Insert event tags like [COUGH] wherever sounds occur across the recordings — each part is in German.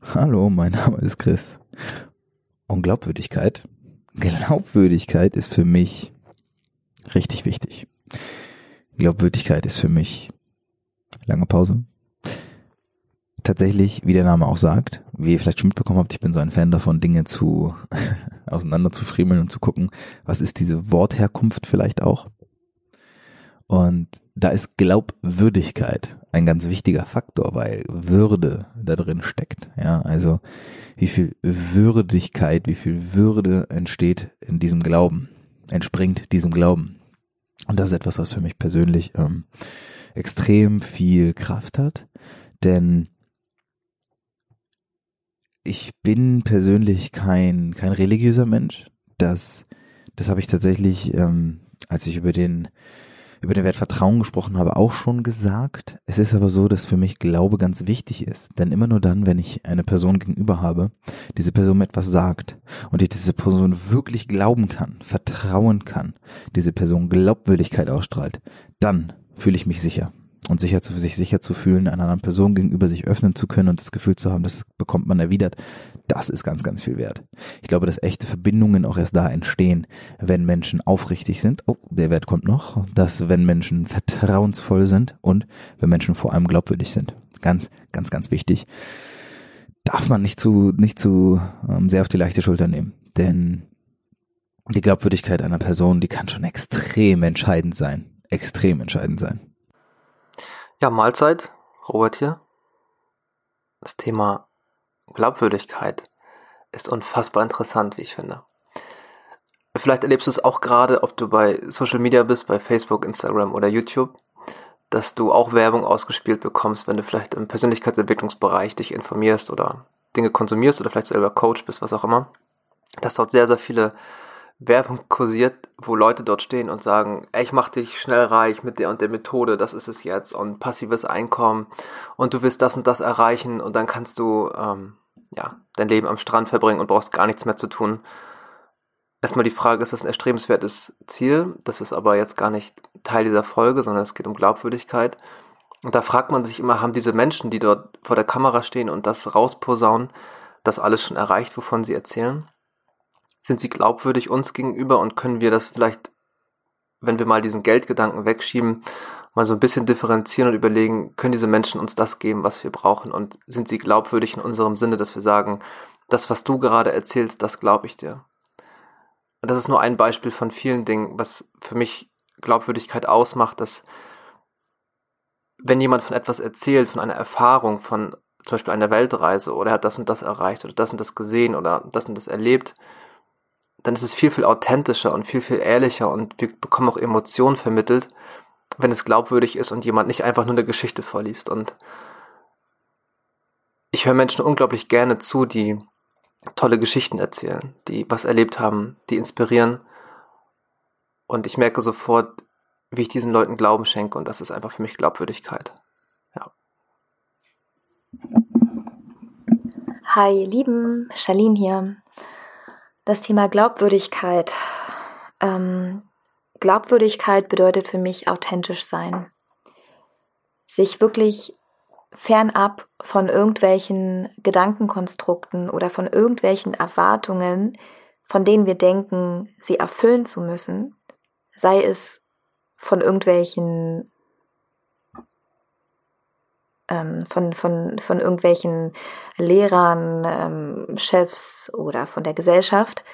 Hallo, mein Name ist Chris. Und Glaubwürdigkeit. Glaubwürdigkeit ist für mich richtig wichtig. Glaubwürdigkeit ist für mich lange Pause. Tatsächlich, wie der Name auch sagt, wie ihr vielleicht schon mitbekommen habt, ich bin so ein Fan davon, Dinge zu [LAUGHS] auseinander zu friemeln und zu gucken, was ist diese Wortherkunft vielleicht auch. Und da ist Glaubwürdigkeit ein ganz wichtiger Faktor, weil Würde da drin steckt. Ja, also wie viel Würdigkeit, wie viel Würde entsteht in diesem Glauben, entspringt diesem Glauben. Und das ist etwas, was für mich persönlich ähm, extrem viel Kraft hat, denn ich bin persönlich kein kein religiöser Mensch. Das das habe ich tatsächlich, ähm, als ich über den über den Wert Vertrauen gesprochen habe, auch schon gesagt. Es ist aber so, dass für mich Glaube ganz wichtig ist. Denn immer nur dann, wenn ich eine Person gegenüber habe, diese Person mir etwas sagt und ich diese Person wirklich glauben kann, vertrauen kann, diese Person Glaubwürdigkeit ausstrahlt, dann fühle ich mich sicher und sicher zu, sich sicher zu fühlen, einer anderen Person gegenüber sich öffnen zu können und das Gefühl zu haben, das bekommt man erwidert, das ist ganz, ganz viel wert. Ich glaube, dass echte Verbindungen auch erst da entstehen, wenn Menschen aufrichtig sind. Oh, der Wert kommt noch. Dass wenn Menschen vertrauensvoll sind und wenn Menschen vor allem glaubwürdig sind. Ganz, ganz, ganz wichtig. Darf man nicht zu, nicht zu ähm, sehr auf die leichte Schulter nehmen. Denn die Glaubwürdigkeit einer Person, die kann schon extrem entscheidend sein. Extrem entscheidend sein. Ja, Mahlzeit, Robert hier. Das Thema Glaubwürdigkeit ist unfassbar interessant, wie ich finde. Vielleicht erlebst du es auch gerade, ob du bei Social Media bist, bei Facebook, Instagram oder YouTube, dass du auch Werbung ausgespielt bekommst, wenn du vielleicht im Persönlichkeitsentwicklungsbereich dich informierst oder Dinge konsumierst oder vielleicht selber Coach bist, was auch immer, dass dort sehr, sehr viele Werbung kursiert, wo Leute dort stehen und sagen, ich mach dich schnell reich mit der und der Methode, das ist es jetzt und passives Einkommen und du wirst das und das erreichen und dann kannst du ähm, ja dein Leben am Strand verbringen und brauchst gar nichts mehr zu tun. Erstmal die Frage, ist das ein erstrebenswertes Ziel? Das ist aber jetzt gar nicht Teil dieser Folge, sondern es geht um Glaubwürdigkeit. Und da fragt man sich immer, haben diese Menschen, die dort vor der Kamera stehen und das rausposaunen, das alles schon erreicht, wovon sie erzählen? Sind sie glaubwürdig uns gegenüber und können wir das vielleicht, wenn wir mal diesen Geldgedanken wegschieben, mal so ein bisschen differenzieren und überlegen, können diese Menschen uns das geben, was wir brauchen und sind sie glaubwürdig in unserem Sinne, dass wir sagen, das, was du gerade erzählst, das glaube ich dir. Und das ist nur ein Beispiel von vielen Dingen, was für mich Glaubwürdigkeit ausmacht, dass wenn jemand von etwas erzählt, von einer Erfahrung, von zum Beispiel einer Weltreise oder er hat das und das erreicht oder das und das gesehen oder das und das erlebt, dann ist es viel, viel authentischer und viel, viel ehrlicher und wir bekommen auch Emotionen vermittelt, wenn es glaubwürdig ist und jemand nicht einfach nur eine Geschichte vorliest. Und ich höre Menschen unglaublich gerne zu, die tolle Geschichten erzählen, die was erlebt haben, die inspirieren. Und ich merke sofort, wie ich diesen Leuten Glauben schenke und das ist einfach für mich Glaubwürdigkeit. Ja. Hi, ihr Lieben, Charlene hier das Thema Glaubwürdigkeit. Ähm, Glaubwürdigkeit bedeutet für mich authentisch sein. Sich wirklich fernab von irgendwelchen Gedankenkonstrukten oder von irgendwelchen Erwartungen, von denen wir denken, sie erfüllen zu müssen, sei es von irgendwelchen ähm, von, von, von irgendwelchen Lehrern, ähm, Chefs oder von der Gesellschaft,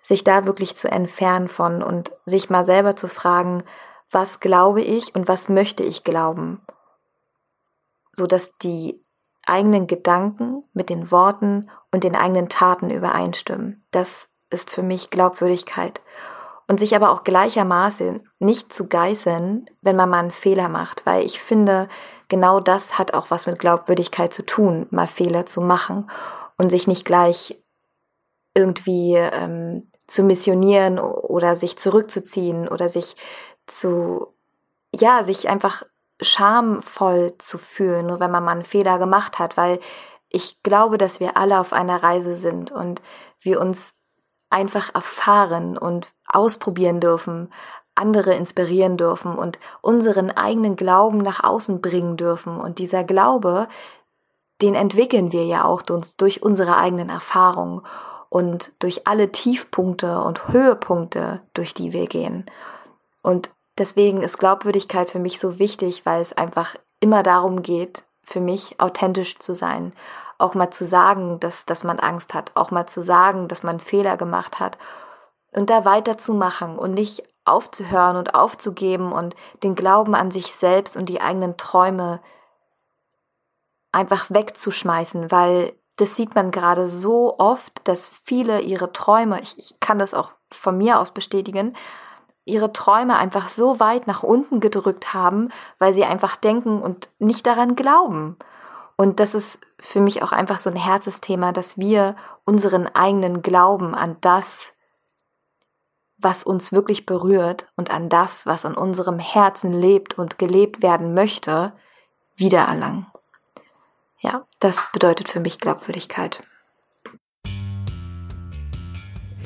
sich da wirklich zu entfernen von und sich mal selber zu fragen, was glaube ich und was möchte ich glauben, so dass die eigenen Gedanken mit den Worten und den eigenen Taten übereinstimmen. Das ist für mich Glaubwürdigkeit. Und sich aber auch gleichermaßen nicht zu geißeln, wenn man mal einen Fehler macht, weil ich finde, genau das hat auch was mit Glaubwürdigkeit zu tun, mal Fehler zu machen und sich nicht gleich irgendwie ähm, zu missionieren oder sich zurückzuziehen oder sich zu, ja, sich einfach schamvoll zu fühlen, nur wenn man mal einen Fehler gemacht hat, weil ich glaube, dass wir alle auf einer Reise sind und wir uns einfach erfahren und ausprobieren dürfen, andere inspirieren dürfen und unseren eigenen Glauben nach außen bringen dürfen. Und dieser Glaube, den entwickeln wir ja auch durch unsere eigenen Erfahrungen und durch alle Tiefpunkte und Höhepunkte, durch die wir gehen. Und deswegen ist Glaubwürdigkeit für mich so wichtig, weil es einfach immer darum geht, für mich authentisch zu sein, auch mal zu sagen, dass, dass man Angst hat, auch mal zu sagen, dass man Fehler gemacht hat und da weiterzumachen und nicht aufzuhören und aufzugeben und den Glauben an sich selbst und die eigenen Träume einfach wegzuschmeißen, weil das sieht man gerade so oft, dass viele ihre Träume, ich, ich kann das auch von mir aus bestätigen, ihre Träume einfach so weit nach unten gedrückt haben, weil sie einfach denken und nicht daran glauben. Und das ist für mich auch einfach so ein Herzensthema, dass wir unseren eigenen Glauben an das, was uns wirklich berührt und an das, was in unserem Herzen lebt und gelebt werden möchte, wiedererlangen. Ja, das bedeutet für mich Glaubwürdigkeit.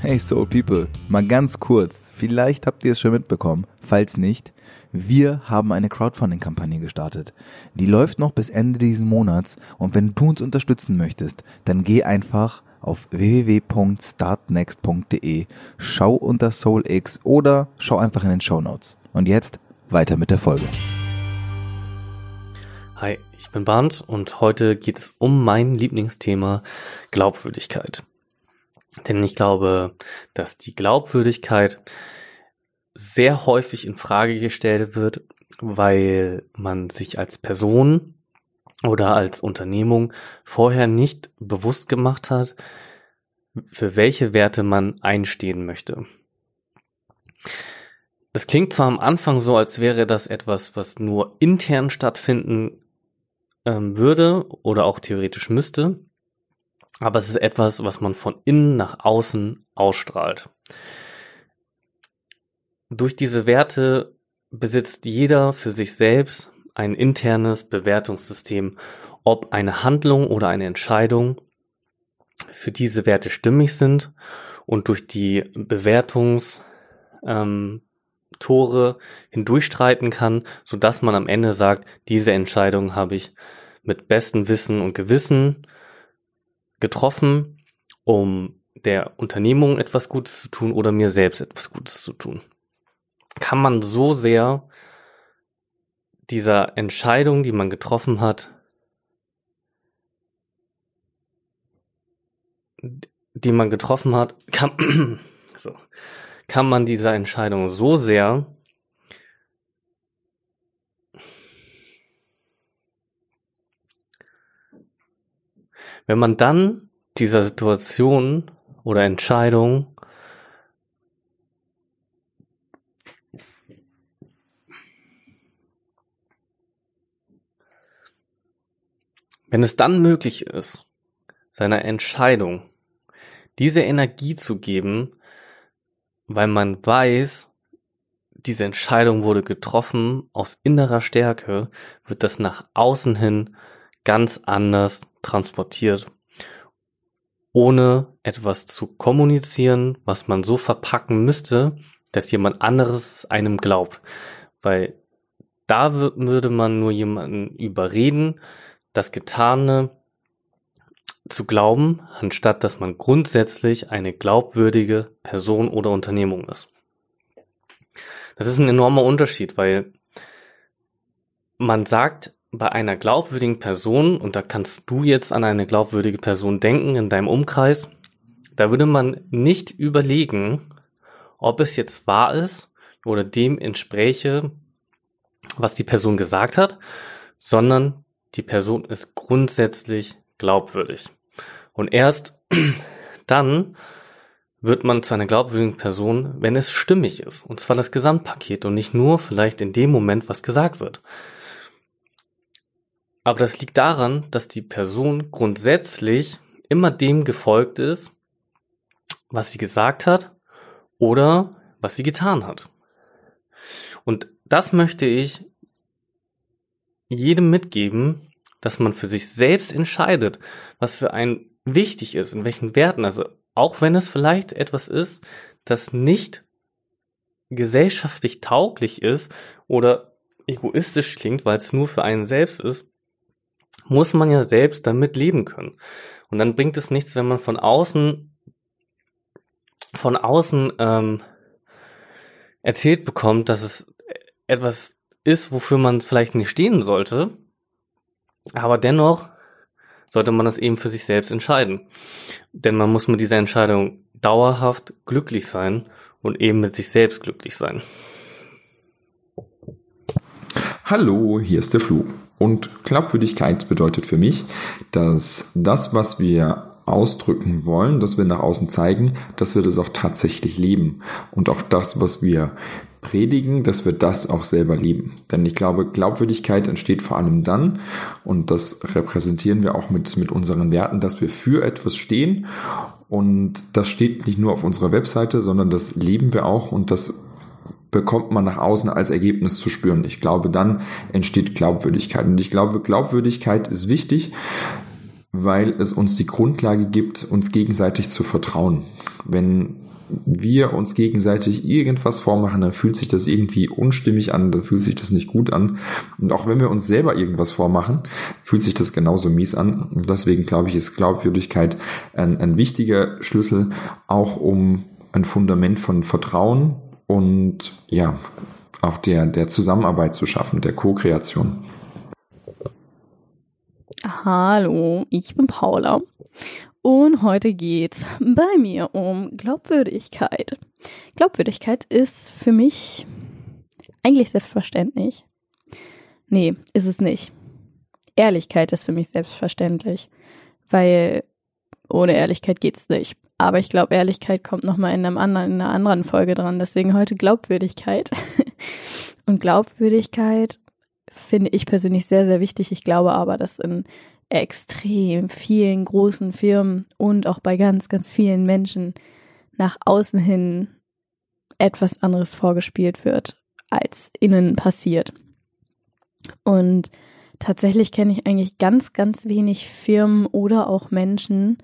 Hey Soul People, mal ganz kurz, vielleicht habt ihr es schon mitbekommen, falls nicht, wir haben eine Crowdfunding-Kampagne gestartet. Die läuft noch bis Ende diesen Monats und wenn du uns unterstützen möchtest, dann geh einfach auf www.startnext.de, schau unter SoulX oder schau einfach in den Show Notes. Und jetzt weiter mit der Folge. Hi, ich bin Barnd und heute geht es um mein Lieblingsthema Glaubwürdigkeit. Denn ich glaube, dass die Glaubwürdigkeit sehr häufig in Frage gestellt wird, weil man sich als Person oder als Unternehmung vorher nicht bewusst gemacht hat, für welche Werte man einstehen möchte. Das klingt zwar am Anfang so, als wäre das etwas, was nur intern stattfinden ähm, würde oder auch theoretisch müsste, aber es ist etwas, was man von innen nach außen ausstrahlt. Durch diese Werte besitzt jeder für sich selbst ein internes Bewertungssystem, ob eine Handlung oder eine Entscheidung für diese Werte stimmig sind und durch die Bewertungstore ähm, hindurchstreiten kann, so dass man am Ende sagt, diese Entscheidung habe ich mit bestem Wissen und Gewissen getroffen, um der Unternehmung etwas Gutes zu tun oder mir selbst etwas Gutes zu tun. Kann man so sehr dieser Entscheidung, die man getroffen hat, die man getroffen hat, kann, [CLEARS THROAT] so, kann man dieser Entscheidung so sehr Wenn man dann dieser Situation oder Entscheidung wenn es dann möglich ist, seiner Entscheidung diese Energie zu geben, weil man weiß, diese Entscheidung wurde getroffen aus innerer Stärke, wird das nach außen hin ganz anders transportiert, ohne etwas zu kommunizieren, was man so verpacken müsste, dass jemand anderes einem glaubt. Weil da würde man nur jemanden überreden, das Getane zu glauben, anstatt dass man grundsätzlich eine glaubwürdige Person oder Unternehmung ist. Das ist ein enormer Unterschied, weil man sagt bei einer glaubwürdigen Person, und da kannst du jetzt an eine glaubwürdige Person denken in deinem Umkreis, da würde man nicht überlegen, ob es jetzt wahr ist oder dem entspräche, was die Person gesagt hat, sondern die Person ist grundsätzlich glaubwürdig. Und erst [CLEARS THROAT] dann wird man zu einer glaubwürdigen Person, wenn es stimmig ist. Und zwar das Gesamtpaket und nicht nur vielleicht in dem Moment, was gesagt wird. Aber das liegt daran, dass die Person grundsätzlich immer dem gefolgt ist, was sie gesagt hat oder was sie getan hat. Und das möchte ich jedem mitgeben, dass man für sich selbst entscheidet, was für einen wichtig ist, in welchen Werten. Also auch wenn es vielleicht etwas ist, das nicht gesellschaftlich tauglich ist oder egoistisch klingt, weil es nur für einen selbst ist, muss man ja selbst damit leben können. Und dann bringt es nichts, wenn man von außen von außen ähm, erzählt bekommt, dass es etwas ist, wofür man vielleicht nicht stehen sollte, aber dennoch sollte man das eben für sich selbst entscheiden. Denn man muss mit dieser Entscheidung dauerhaft glücklich sein und eben mit sich selbst glücklich sein. Hallo, hier ist der Flu. Und Glaubwürdigkeit bedeutet für mich, dass das, was wir ausdrücken wollen, dass wir nach außen zeigen, dass wir das auch tatsächlich leben. Und auch das, was wir predigen, dass wir das auch selber leben. Denn ich glaube, Glaubwürdigkeit entsteht vor allem dann, und das repräsentieren wir auch mit, mit unseren Werten, dass wir für etwas stehen. Und das steht nicht nur auf unserer Webseite, sondern das leben wir auch und das bekommt man nach außen als Ergebnis zu spüren. Ich glaube, dann entsteht Glaubwürdigkeit. Und ich glaube, Glaubwürdigkeit ist wichtig, weil es uns die Grundlage gibt, uns gegenseitig zu vertrauen. Wenn wir uns gegenseitig irgendwas vormachen, dann fühlt sich das irgendwie unstimmig an, dann fühlt sich das nicht gut an. Und auch wenn wir uns selber irgendwas vormachen, fühlt sich das genauso mies an. Und deswegen glaube ich, ist Glaubwürdigkeit ein, ein wichtiger Schlüssel, auch um ein Fundament von Vertrauen und ja, auch der, der Zusammenarbeit zu schaffen, der Co-Kreation. Hallo, ich bin Paula und heute geht's bei mir um Glaubwürdigkeit. Glaubwürdigkeit ist für mich eigentlich selbstverständlich. Nee, ist es nicht. Ehrlichkeit ist für mich selbstverständlich, weil ohne Ehrlichkeit geht's nicht. Aber ich glaube, Ehrlichkeit kommt nochmal in, einem anderen, in einer anderen Folge dran. Deswegen heute Glaubwürdigkeit. [LAUGHS] Und Glaubwürdigkeit finde ich persönlich sehr, sehr wichtig. Ich glaube aber, dass in extrem vielen großen Firmen und auch bei ganz, ganz vielen Menschen nach außen hin etwas anderes vorgespielt wird, als innen passiert. Und tatsächlich kenne ich eigentlich ganz, ganz wenig Firmen oder auch Menschen,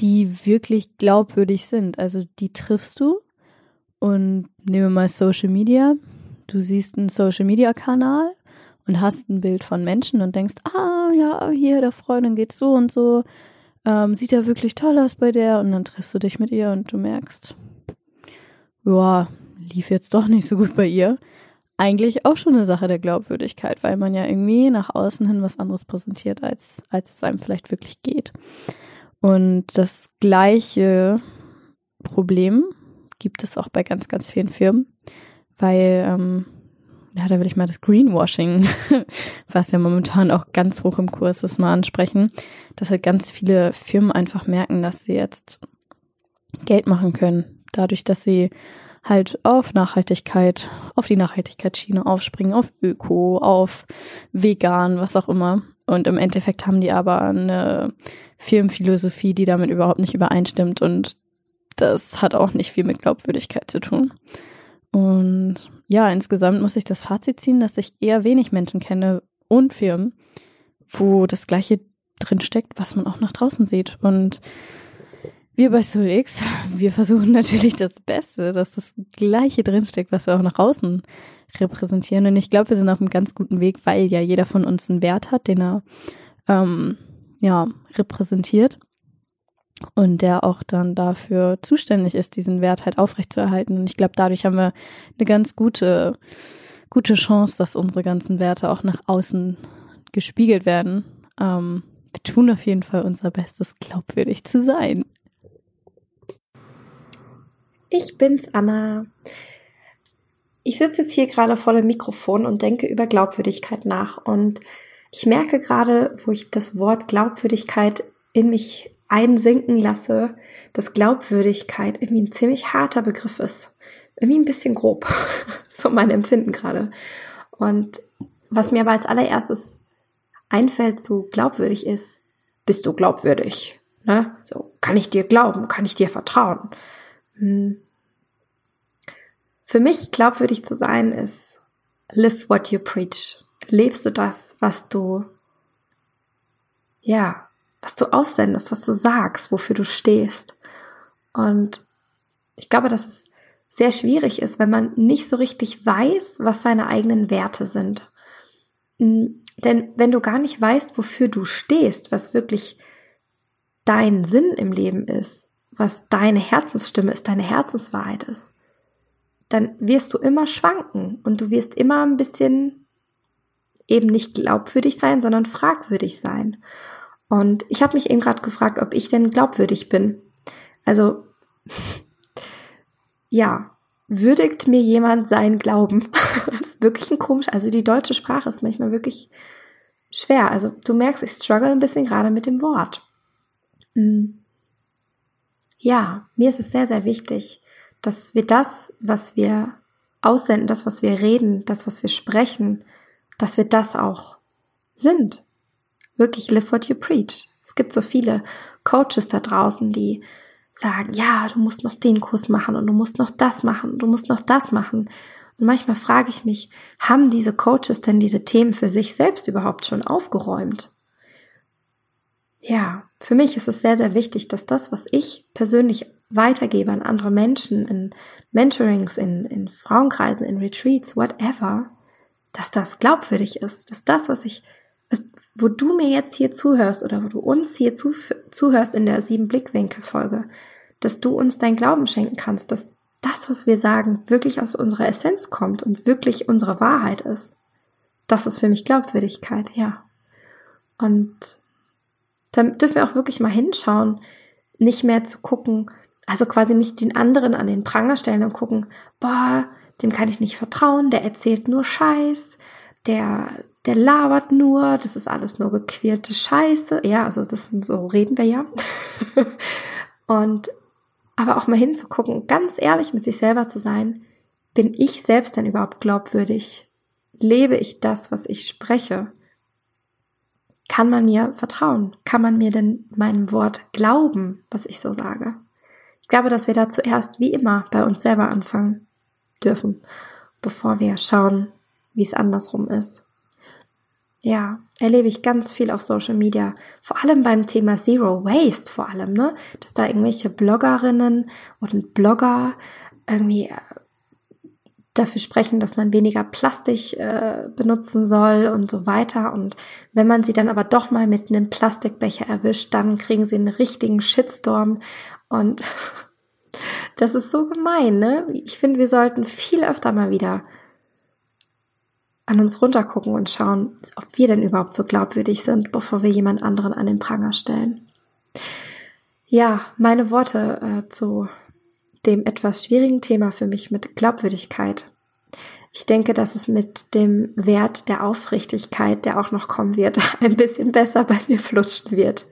die wirklich glaubwürdig sind. Also die triffst du und nehmen wir mal Social Media. Du siehst einen Social Media Kanal und hast ein Bild von Menschen und denkst, ah ja, hier der Freundin geht so und so, ähm, sieht ja wirklich toll aus bei der und dann triffst du dich mit ihr und du merkst, ja, lief jetzt doch nicht so gut bei ihr. Eigentlich auch schon eine Sache der Glaubwürdigkeit, weil man ja irgendwie nach außen hin was anderes präsentiert, als, als es einem vielleicht wirklich geht. Und das gleiche Problem gibt es auch bei ganz, ganz vielen Firmen, weil ähm, ja, da will ich mal das Greenwashing, [LAUGHS] was ja momentan auch ganz hoch im Kurs ist, mal ansprechen, dass halt ganz viele Firmen einfach merken, dass sie jetzt Geld machen können, dadurch, dass sie halt auf Nachhaltigkeit, auf die Nachhaltigkeitsschiene aufspringen, auf Öko, auf vegan, was auch immer. Und im Endeffekt haben die aber eine Firmenphilosophie, die damit überhaupt nicht übereinstimmt und das hat auch nicht viel mit Glaubwürdigkeit zu tun. Und ja, insgesamt muss ich das Fazit ziehen, dass ich eher wenig Menschen kenne und Firmen, wo das Gleiche drinsteckt, was man auch nach draußen sieht. Und wir bei SoulX, [LAUGHS] wir versuchen natürlich das Beste, dass das Gleiche drinsteckt, was wir auch nach außen repräsentieren. Und ich glaube, wir sind auf einem ganz guten Weg, weil ja jeder von uns einen Wert hat, den er ähm, ja repräsentiert und der auch dann dafür zuständig ist, diesen Wert halt aufrechtzuerhalten. Und ich glaube, dadurch haben wir eine ganz gute, gute Chance, dass unsere ganzen Werte auch nach außen gespiegelt werden. Ähm, wir tun auf jeden Fall unser Bestes, glaubwürdig zu sein. Ich bin's, Anna. Ich sitze jetzt hier gerade vor dem Mikrofon und denke über Glaubwürdigkeit nach. Und ich merke gerade, wo ich das Wort Glaubwürdigkeit in mich einsinken lasse, dass Glaubwürdigkeit irgendwie ein ziemlich harter Begriff ist. Irgendwie ein bisschen grob. [LAUGHS] so mein Empfinden gerade. Und was mir aber als allererstes einfällt, so glaubwürdig ist, bist du glaubwürdig? Ne? So, kann ich dir glauben? Kann ich dir vertrauen? Hm. Für mich glaubwürdig zu sein ist live what you preach. Lebst du das, was du, ja, was du aussendest, was du sagst, wofür du stehst. Und ich glaube, dass es sehr schwierig ist, wenn man nicht so richtig weiß, was seine eigenen Werte sind. Hm, denn wenn du gar nicht weißt, wofür du stehst, was wirklich dein Sinn im Leben ist, was deine Herzensstimme ist, deine Herzenswahrheit ist, dann wirst du immer schwanken und du wirst immer ein bisschen eben nicht glaubwürdig sein, sondern fragwürdig sein. Und ich habe mich eben gerade gefragt, ob ich denn glaubwürdig bin. Also [LAUGHS] ja, würdigt mir jemand seinen Glauben? [LAUGHS] das ist wirklich ein komisch. Also die deutsche Sprache ist manchmal wirklich schwer. Also du merkst, ich struggle ein bisschen gerade mit dem Wort. Hm. Ja, mir ist es sehr, sehr wichtig, dass wir das, was wir aussenden, das, was wir reden, das, was wir sprechen, dass wir das auch sind. Wirklich live what you preach. Es gibt so viele Coaches da draußen, die sagen, ja, du musst noch den Kurs machen und du musst noch das machen, du musst noch das machen. Und manchmal frage ich mich, haben diese Coaches denn diese Themen für sich selbst überhaupt schon aufgeräumt? Ja, für mich ist es sehr, sehr wichtig, dass das, was ich persönlich weitergebe an andere Menschen in Mentorings, in, in Frauenkreisen, in Retreats, whatever, dass das glaubwürdig ist, dass das, was ich, wo du mir jetzt hier zuhörst oder wo du uns hier zu, zuhörst in der sieben Blickwinkel Folge, dass du uns dein Glauben schenken kannst, dass das, was wir sagen, wirklich aus unserer Essenz kommt und wirklich unsere Wahrheit ist. Das ist für mich Glaubwürdigkeit, ja. Und dann dürfen wir auch wirklich mal hinschauen, nicht mehr zu gucken, also quasi nicht den anderen an den Pranger stellen und gucken, boah, dem kann ich nicht vertrauen, der erzählt nur Scheiß, der, der labert nur, das ist alles nur gequirlte Scheiße. Ja, also das sind so reden wir ja. [LAUGHS] und aber auch mal hinzugucken, ganz ehrlich mit sich selber zu sein, bin ich selbst denn überhaupt glaubwürdig? Lebe ich das, was ich spreche? Kann man mir vertrauen? Kann man mir denn meinem Wort glauben, was ich so sage? Ich glaube, dass wir da zuerst wie immer bei uns selber anfangen dürfen, bevor wir schauen, wie es andersrum ist. Ja, erlebe ich ganz viel auf Social Media, vor allem beim Thema Zero Waste vor allem, ne? Dass da irgendwelche Bloggerinnen oder Blogger irgendwie äh, dafür sprechen, dass man weniger Plastik äh, benutzen soll und so weiter. Und wenn man sie dann aber doch mal mit einem Plastikbecher erwischt, dann kriegen sie einen richtigen Shitstorm. Und [LAUGHS] das ist so gemein, ne? Ich finde, wir sollten viel öfter mal wieder an uns runtergucken und schauen, ob wir denn überhaupt so glaubwürdig sind, bevor wir jemand anderen an den Pranger stellen. Ja, meine Worte äh, zu dem etwas schwierigen Thema für mich mit Glaubwürdigkeit. Ich denke, dass es mit dem Wert der Aufrichtigkeit, der auch noch kommen wird, [LAUGHS] ein bisschen besser bei mir flutschen wird.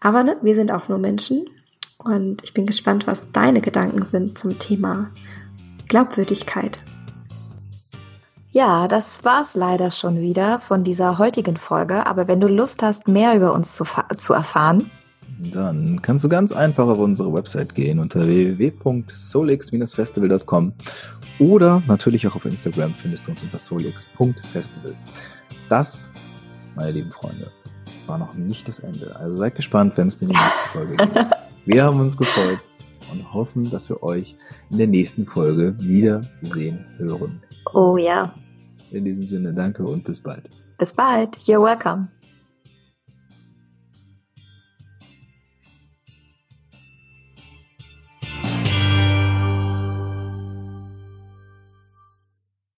Aber ne, wir sind auch nur Menschen und ich bin gespannt, was deine Gedanken sind zum Thema Glaubwürdigkeit. Ja, das war's leider schon wieder von dieser heutigen Folge. Aber wenn du Lust hast, mehr über uns zu, zu erfahren, dann kannst du ganz einfach auf unsere Website gehen unter www.solix-festival.com oder natürlich auch auf Instagram findest du uns unter solix.festival. Das, meine lieben Freunde, war noch nicht das Ende. Also seid gespannt, wenn es in die nächste Folge geht. [LAUGHS] Wir haben uns gefreut und hoffen, dass wir euch in der nächsten Folge wiedersehen hören. Oh ja. In diesem Sinne, danke und bis bald. Bis bald. You're welcome.